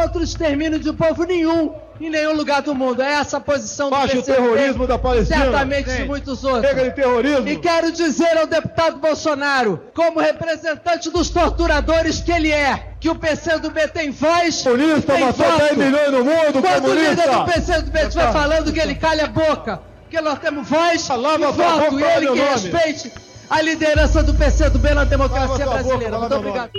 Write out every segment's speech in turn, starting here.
contra o extermínio de povo nenhum em nenhum lugar do mundo. É essa a posição Baixe do o terrorismo da Palestina. Certamente de muitos outros. Chega de terrorismo. E quero dizer ao deputado Bolsonaro, como representante dos torturadores que ele é, que o PCdoB tem voz, Comunista tem matou voto. 10 milhões no mundo, Quando o líder comunista. do PCdoB estiver falando que ele calha a boca, porque nós temos voz Lava e voto, boca, e ele que nome. respeite a liderança do PCdoB na democracia Lava boca, brasileira. fala Muito obrigado.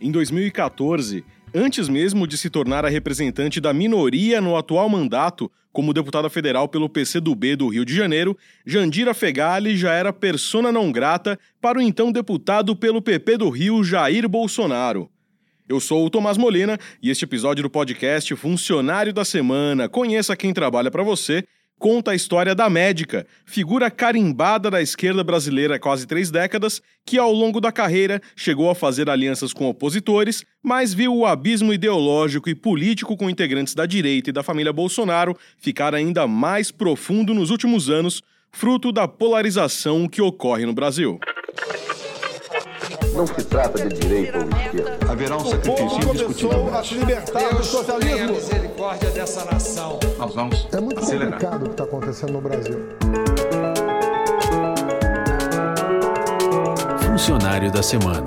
Em 2014, antes mesmo de se tornar a representante da minoria no atual mandato como deputada federal pelo PCdoB do Rio de Janeiro, Jandira Fegali já era persona não grata para o então deputado pelo PP do Rio, Jair Bolsonaro. Eu sou o Tomás Molina e este episódio do podcast Funcionário da Semana, conheça quem trabalha para você, conta a história da médica, figura carimbada da esquerda brasileira há quase três décadas, que ao longo da carreira chegou a fazer alianças com opositores, mas viu o abismo ideológico e político com integrantes da direita e da família Bolsonaro ficar ainda mais profundo nos últimos anos, fruto da polarização que ocorre no Brasil. Não se trata de direita ou esquerda. Haverá um sacrifício começou a se libertar do socialismo. misericórdia dessa nação. Nós vamos É muito acelerar. complicado o que está acontecendo no Brasil. Funcionário da Semana,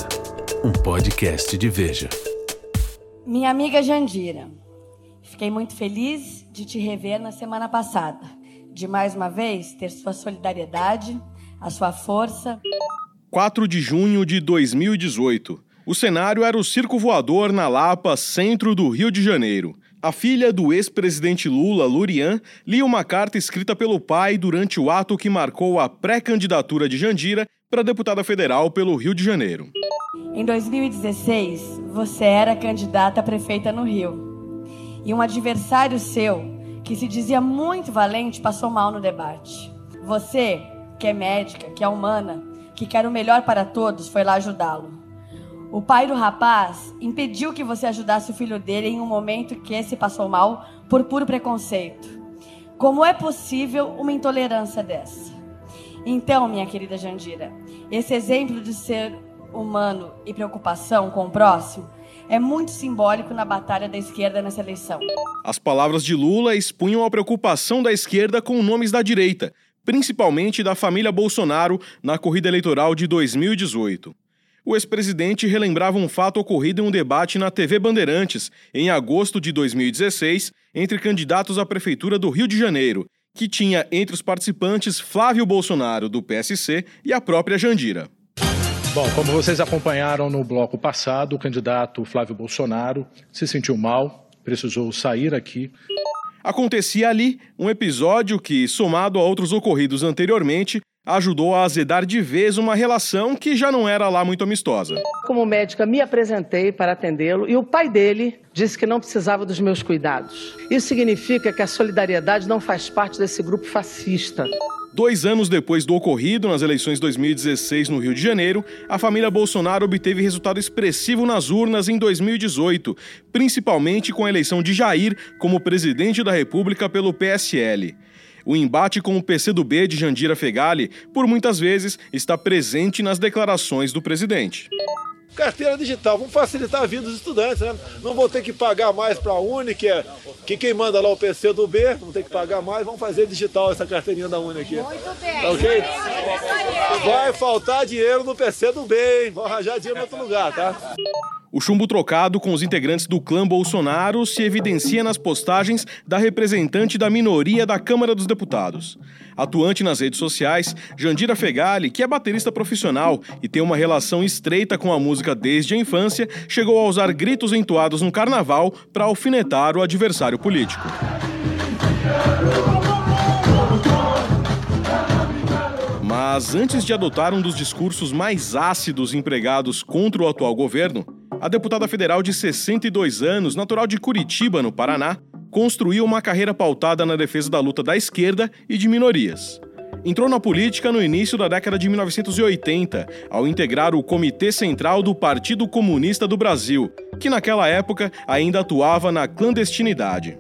um podcast de Veja. Minha amiga Jandira, fiquei muito feliz de te rever na semana passada. De mais uma vez ter sua solidariedade, a sua força. 4 de junho de 2018. O cenário era o Circo Voador na Lapa, centro do Rio de Janeiro. A filha do ex-presidente Lula, Lurian, lia uma carta escrita pelo pai durante o ato que marcou a pré-candidatura de Jandira para deputada federal pelo Rio de Janeiro. Em 2016, você era candidata a prefeita no Rio. E um adversário seu, que se dizia muito valente, passou mal no debate. Você, que é médica, que é humana, que quer o melhor para todos, foi lá ajudá-lo. O pai do rapaz impediu que você ajudasse o filho dele em um momento que esse passou mal por puro preconceito. Como é possível uma intolerância dessa? Então, minha querida Jandira, esse exemplo de ser humano e preocupação com o próximo é muito simbólico na batalha da esquerda nessa eleição. As palavras de Lula expunham a preocupação da esquerda com nomes da direita, principalmente da família Bolsonaro, na corrida eleitoral de 2018. O ex-presidente relembrava um fato ocorrido em um debate na TV Bandeirantes, em agosto de 2016, entre candidatos à Prefeitura do Rio de Janeiro, que tinha entre os participantes Flávio Bolsonaro, do PSC, e a própria Jandira. Bom, como vocês acompanharam no bloco passado, o candidato Flávio Bolsonaro se sentiu mal, precisou sair aqui. Acontecia ali um episódio que, somado a outros ocorridos anteriormente, ajudou a azedar de vez uma relação que já não era lá muito amistosa. Como médica, me apresentei para atendê-lo e o pai dele disse que não precisava dos meus cuidados. Isso significa que a solidariedade não faz parte desse grupo fascista. Dois anos depois do ocorrido nas eleições de 2016 no Rio de Janeiro, a família Bolsonaro obteve resultado expressivo nas urnas em 2018, principalmente com a eleição de Jair como presidente da República pelo PSL. O embate com o PCdoB de Jandira Fegali, por muitas vezes, está presente nas declarações do presidente. Carteira digital, vamos facilitar a vida dos estudantes, né? Não vou ter que pagar mais para a Uni, que é que quem manda lá o PC do B, não tem que pagar mais, vamos fazer digital essa carteirinha da Uni aqui. Muito bem. Tá ok? Vai faltar dinheiro no PC do B, hein? Vou arranjar dinheiro em outro lugar, tá? O chumbo trocado com os integrantes do clã Bolsonaro se evidencia nas postagens da representante da minoria da Câmara dos Deputados. Atuante nas redes sociais, Jandira Fegali, que é baterista profissional e tem uma relação estreita com a música desde a infância, chegou a usar gritos entoados no carnaval para alfinetar o adversário político. Mas antes de adotar um dos discursos mais ácidos empregados contra o atual governo, a deputada federal de 62 anos, natural de Curitiba, no Paraná, construiu uma carreira pautada na defesa da luta da esquerda e de minorias. Entrou na política no início da década de 1980, ao integrar o Comitê Central do Partido Comunista do Brasil, que naquela época ainda atuava na clandestinidade.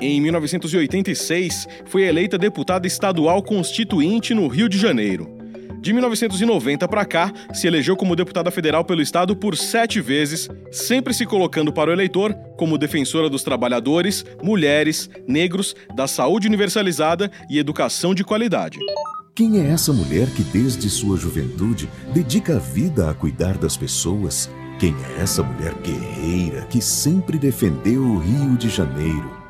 Em 1986, foi eleita deputada estadual constituinte no Rio de Janeiro. De 1990 para cá, se elegeu como deputada federal pelo estado por sete vezes, sempre se colocando para o eleitor como defensora dos trabalhadores, mulheres, negros, da saúde universalizada e educação de qualidade. Quem é essa mulher que desde sua juventude dedica a vida a cuidar das pessoas? Quem é essa mulher guerreira que sempre defendeu o Rio de Janeiro?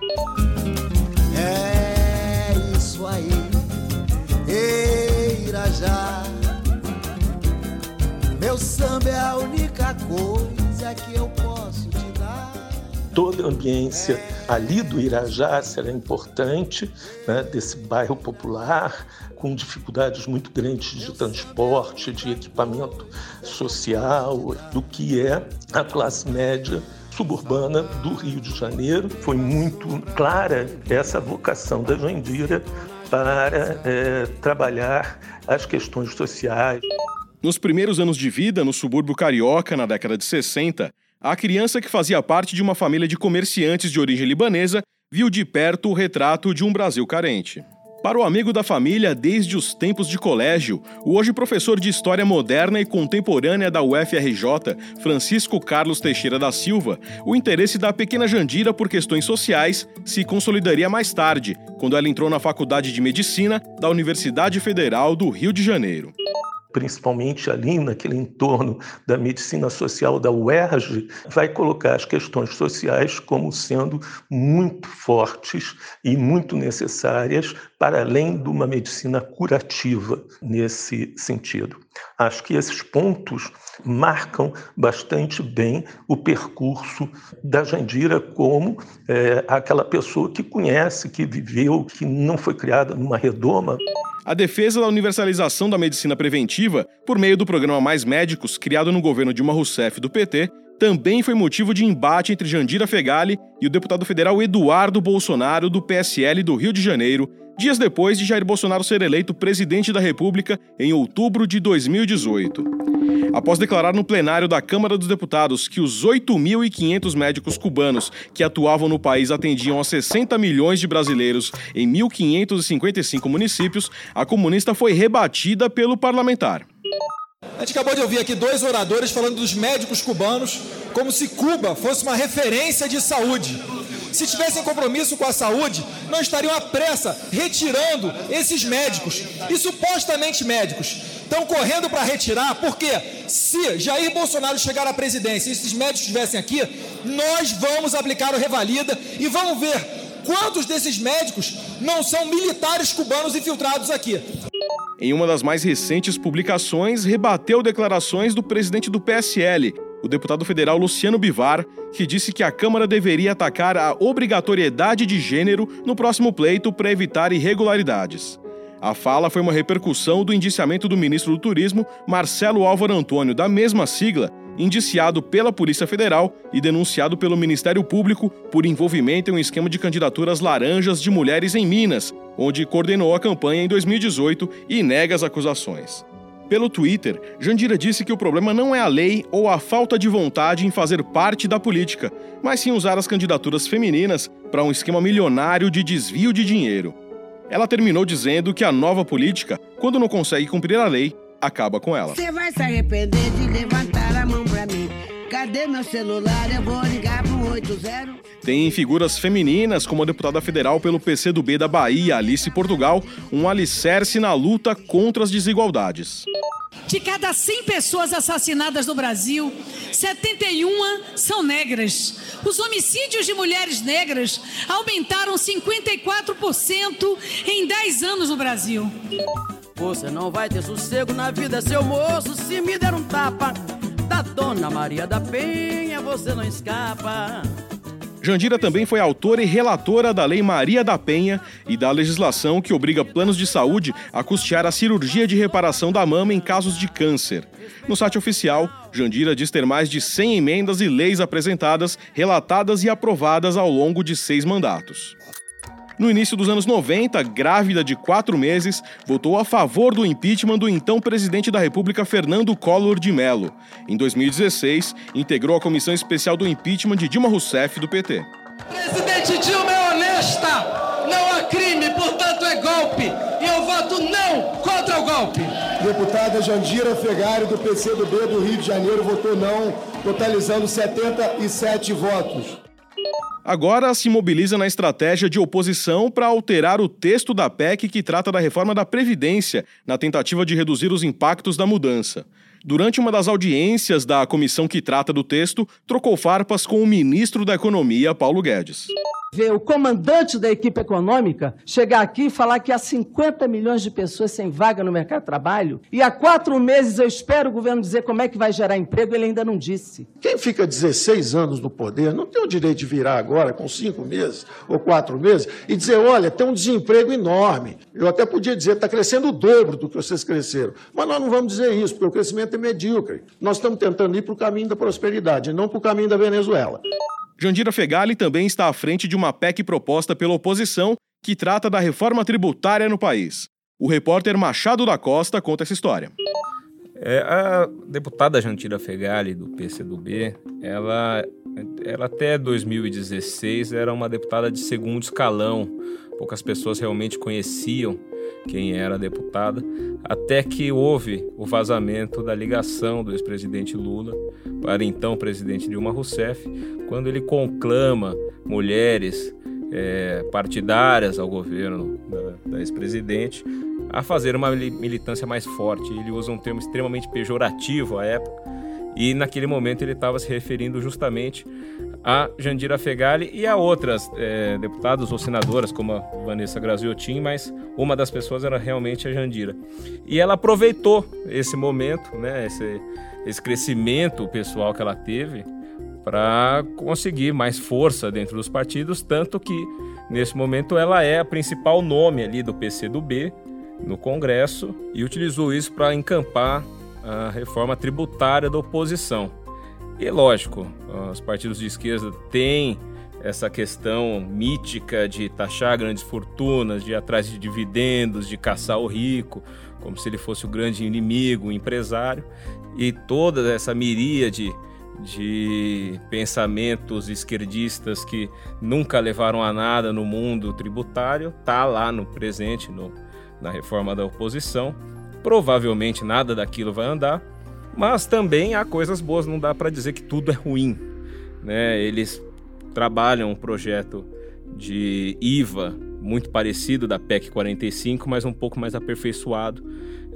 Meu samba é a única coisa que eu posso te dar. Toda a ambiência ali do Irajá será importante, né, desse bairro popular, com dificuldades muito grandes de transporte, de equipamento social, do que é a classe média suburbana do Rio de Janeiro. Foi muito clara essa vocação da Jandira para é, trabalhar as questões sociais. Nos primeiros anos de vida no subúrbio carioca, na década de 60, a criança que fazia parte de uma família de comerciantes de origem libanesa viu de perto o retrato de um Brasil carente. Para o amigo da família desde os tempos de colégio, o hoje professor de História Moderna e Contemporânea da UFRJ, Francisco Carlos Teixeira da Silva, o interesse da pequena Jandira por questões sociais se consolidaria mais tarde, quando ela entrou na Faculdade de Medicina da Universidade Federal do Rio de Janeiro principalmente ali naquele entorno da medicina social da UERJ, vai colocar as questões sociais como sendo muito fortes e muito necessárias para além de uma medicina curativa nesse sentido. Acho que esses pontos marcam bastante bem o percurso da Jandira como é, aquela pessoa que conhece, que viveu, que não foi criada numa redoma. A defesa da universalização da medicina preventiva, por meio do programa Mais Médicos, criado no governo Dilma Rousseff do PT, também foi motivo de embate entre Jandira Fegali e o deputado federal Eduardo Bolsonaro, do PSL do Rio de Janeiro, dias depois de Jair Bolsonaro ser eleito presidente da República em outubro de 2018. Após declarar no plenário da Câmara dos Deputados que os 8.500 médicos cubanos que atuavam no país atendiam a 60 milhões de brasileiros em 1.555 municípios, a comunista foi rebatida pelo parlamentar. A gente acabou de ouvir aqui dois oradores falando dos médicos cubanos como se Cuba fosse uma referência de saúde. Se tivessem compromisso com a saúde, não estariam à pressa retirando esses médicos. E supostamente médicos. Estão correndo para retirar, porque se Jair Bolsonaro chegar à presidência e esses médicos estivessem aqui, nós vamos aplicar o revalida e vamos ver quantos desses médicos não são militares cubanos infiltrados aqui. Em uma das mais recentes publicações, rebateu declarações do presidente do PSL, o deputado federal Luciano Bivar, que disse que a Câmara deveria atacar a obrigatoriedade de gênero no próximo pleito para evitar irregularidades. A fala foi uma repercussão do indiciamento do ministro do Turismo, Marcelo Álvaro Antônio, da mesma sigla, indiciado pela Polícia Federal e denunciado pelo Ministério Público por envolvimento em um esquema de candidaturas laranjas de mulheres em Minas, onde coordenou a campanha em 2018 e nega as acusações. Pelo Twitter, Jandira disse que o problema não é a lei ou a falta de vontade em fazer parte da política, mas sim usar as candidaturas femininas para um esquema milionário de desvio de dinheiro. Ela terminou dizendo que a nova política, quando não consegue cumprir a lei, acaba com ela. Você vai se arrepender de levantar a mão pra mim. Cadê meu celular? Eu vou ligar pro 80. Tem figuras femininas, como a deputada federal pelo PCdoB da Bahia, Alice Portugal, um alicerce na luta contra as desigualdades. De cada 100 pessoas assassinadas no Brasil, 71 são negras. Os homicídios de mulheres negras aumentaram 54% em 10 anos no Brasil. Você não vai ter sossego na vida, seu moço, se me der um tapa. Da Dona Maria da Penha, você não escapa. Jandira também foi autora e relatora da Lei Maria da Penha e da legislação que obriga planos de saúde a custear a cirurgia de reparação da mama em casos de câncer. No site oficial, Jandira diz ter mais de 100 emendas e leis apresentadas, relatadas e aprovadas ao longo de seis mandatos. No início dos anos 90, grávida de quatro meses, votou a favor do impeachment do então presidente da República, Fernando Collor de Mello. Em 2016, integrou a comissão especial do impeachment de Dilma Rousseff, do PT. Presidente Dilma é honesta, não há crime, portanto é golpe. E eu voto não contra o golpe. Deputada Jandira Fegali, do PCdoB do Rio de Janeiro, votou não, totalizando 77 votos. Agora se mobiliza na estratégia de oposição para alterar o texto da PEC que trata da reforma da Previdência, na tentativa de reduzir os impactos da mudança. Durante uma das audiências da comissão que trata do texto, trocou farpas com o ministro da Economia, Paulo Guedes ver o comandante da equipe econômica chegar aqui e falar que há 50 milhões de pessoas sem vaga no mercado de trabalho e há quatro meses eu espero o governo dizer como é que vai gerar emprego, ele ainda não disse. Quem fica 16 anos no poder não tem o direito de virar agora com cinco meses ou quatro meses e dizer, olha, tem um desemprego enorme. Eu até podia dizer, está crescendo o dobro do que vocês cresceram. Mas nós não vamos dizer isso, porque o crescimento é medíocre. Nós estamos tentando ir para o caminho da prosperidade, não para o caminho da Venezuela. Jandira Fegali também está à frente de uma PEC proposta pela oposição que trata da reforma tributária no país. O repórter Machado da Costa conta essa história. É, a deputada Jandira Fegali, do PCdoB, ela, ela até 2016 era uma deputada de segundo escalão. Poucas pessoas realmente conheciam quem era a deputada, até que houve o vazamento da ligação do ex-presidente Lula para então presidente Dilma Rousseff, quando ele conclama mulheres é, partidárias ao governo da, da ex-presidente a fazer uma militância mais forte. Ele usa um termo extremamente pejorativo à época, e naquele momento ele estava se referindo justamente a Jandira Fegali e a outras é, deputadas ou senadoras, como a Vanessa Graziotin, mas uma das pessoas era realmente a Jandira. E ela aproveitou esse momento, né, esse, esse crescimento pessoal que ela teve, para conseguir mais força dentro dos partidos, tanto que nesse momento ela é a principal nome ali do PCdoB no Congresso e utilizou isso para encampar a reforma tributária da oposição. E lógico, os partidos de esquerda têm essa questão mítica de taxar grandes fortunas, de ir atrás de dividendos, de caçar o rico, como se ele fosse o grande inimigo, o empresário, e toda essa miríade de pensamentos esquerdistas que nunca levaram a nada no mundo tributário, está lá no presente, no, na reforma da oposição. Provavelmente nada daquilo vai andar, mas também há coisas boas, não dá para dizer que tudo é ruim. Né? Eles trabalham um projeto de IVA muito parecido da PEC 45, mas um pouco mais aperfeiçoado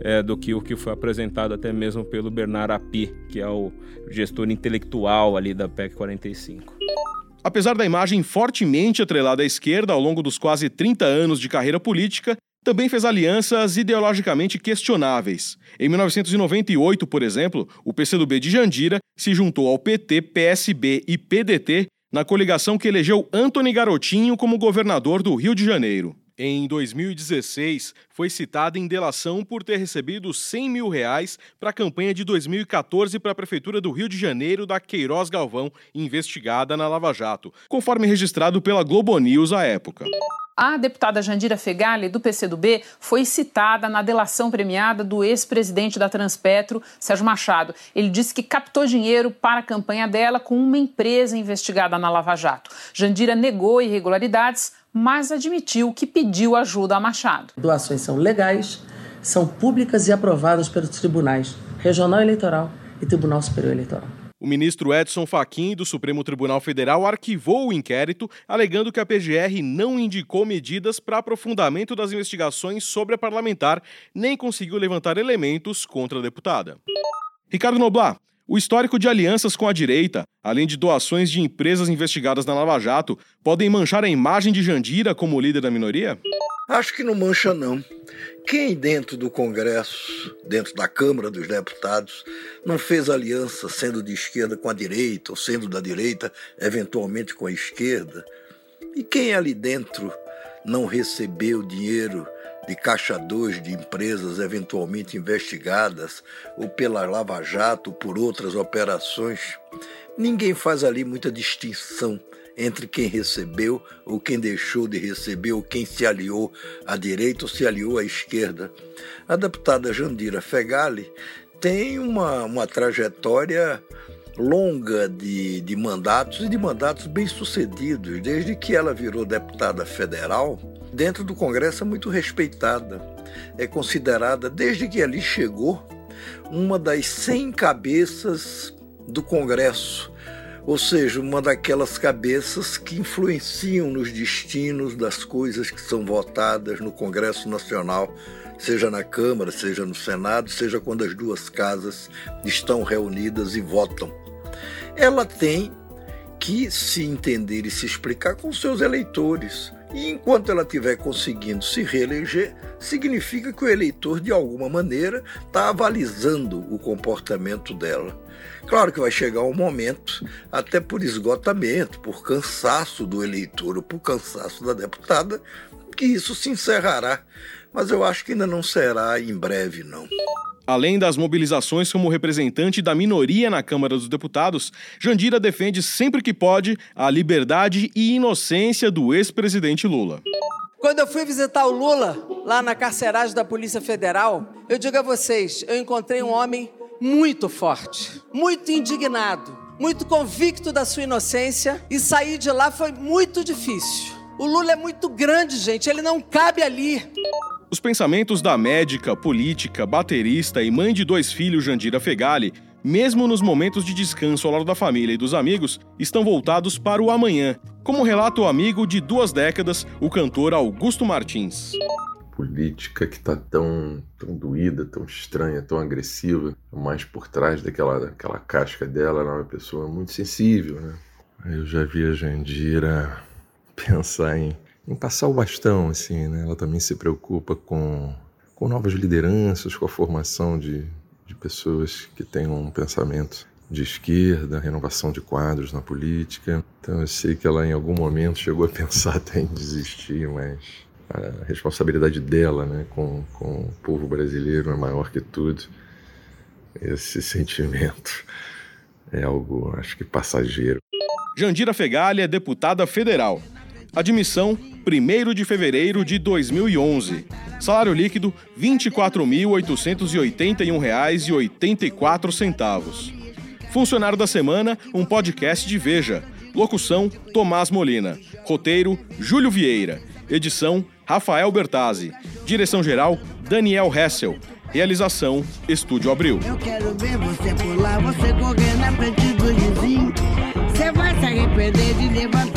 é, do que o que foi apresentado até mesmo pelo Bernard Api, que é o gestor intelectual ali da PEC 45. Apesar da imagem fortemente atrelada à esquerda ao longo dos quase 30 anos de carreira política, também fez alianças ideologicamente questionáveis. Em 1998, por exemplo, o PCdoB de Jandira se juntou ao PT, PSB e PDT na coligação que elegeu Antony Garotinho como governador do Rio de Janeiro. Em 2016, foi citada em delação por ter recebido 100 mil reais para a campanha de 2014 para a Prefeitura do Rio de Janeiro da Queiroz Galvão, investigada na Lava Jato, conforme registrado pela Globo News à época. A deputada Jandira Fegali, do PCdoB, foi citada na delação premiada do ex-presidente da Transpetro, Sérgio Machado. Ele disse que captou dinheiro para a campanha dela com uma empresa investigada na Lava Jato. Jandira negou irregularidades, mas admitiu que pediu ajuda a Machado. Doações são legais, são públicas e aprovadas pelos tribunais Regional Eleitoral e Tribunal Superior Eleitoral. O ministro Edson Fachin, do Supremo Tribunal Federal, arquivou o inquérito, alegando que a PGR não indicou medidas para aprofundamento das investigações sobre a parlamentar, nem conseguiu levantar elementos contra a deputada. Ricardo Noblar, o histórico de alianças com a direita, além de doações de empresas investigadas na Lava Jato, podem manchar a imagem de Jandira como líder da minoria? Acho que não mancha, não. Quem dentro do Congresso, dentro da Câmara dos Deputados, não fez aliança sendo de esquerda com a direita, ou sendo da direita, eventualmente com a esquerda? E quem ali dentro não recebeu dinheiro de caixa 2 de empresas eventualmente investigadas, ou pela Lava Jato, por outras operações? Ninguém faz ali muita distinção entre quem recebeu ou quem deixou de receber, ou quem se aliou à direita ou se aliou à esquerda. A deputada Jandira Fegali tem uma, uma trajetória longa de, de mandatos e de mandatos bem-sucedidos. Desde que ela virou deputada federal, dentro do Congresso é muito respeitada. É considerada, desde que ali chegou, uma das 100 cabeças do Congresso, ou seja, uma daquelas cabeças que influenciam nos destinos das coisas que são votadas no Congresso Nacional, seja na Câmara, seja no Senado, seja quando as duas casas estão reunidas e votam. Ela tem que se entender e se explicar com seus eleitores. E enquanto ela estiver conseguindo se reeleger, significa que o eleitor, de alguma maneira, está avalizando o comportamento dela. Claro que vai chegar um momento, até por esgotamento, por cansaço do eleitor ou por cansaço da deputada, que isso se encerrará. Mas eu acho que ainda não será em breve, não. Além das mobilizações como representante da minoria na Câmara dos Deputados, Jandira defende sempre que pode a liberdade e inocência do ex-presidente Lula. Quando eu fui visitar o Lula, lá na carceragem da Polícia Federal, eu digo a vocês, eu encontrei um homem muito forte, muito indignado, muito convicto da sua inocência e sair de lá foi muito difícil. O Lula é muito grande, gente, ele não cabe ali. Os pensamentos da médica, política, baterista e mãe de dois filhos Jandira Fegali, mesmo nos momentos de descanso ao lado da família e dos amigos, estão voltados para o amanhã, como relata o amigo de duas décadas, o cantor Augusto Martins. Política que está tão, tão doída, tão estranha, tão agressiva, mais por trás daquela, daquela casca dela, ela é uma pessoa muito sensível, né? Eu já vi a Jandira pensar em em passar o bastão, assim, né? Ela também se preocupa com, com novas lideranças, com a formação de, de pessoas que tenham um pensamento de esquerda, renovação de quadros na política. Então eu sei que ela em algum momento chegou a pensar até em desistir, mas a responsabilidade dela, né, com, com o povo brasileiro é maior que tudo. Esse sentimento é algo, acho que passageiro. Jandira Fegali é deputada federal. Admissão 1 de fevereiro de 2011. Salário líquido R$ 24.881,84. Funcionário da semana, um podcast de Veja. Locução: Tomás Molina. Roteiro: Júlio Vieira. Edição: Rafael Bertazzi. Direção-geral: Daniel Hessel. Realização: Estúdio Abril. Eu quero ver você pular, você correr na frente do vizinho. Você vai se arrepender de levantar.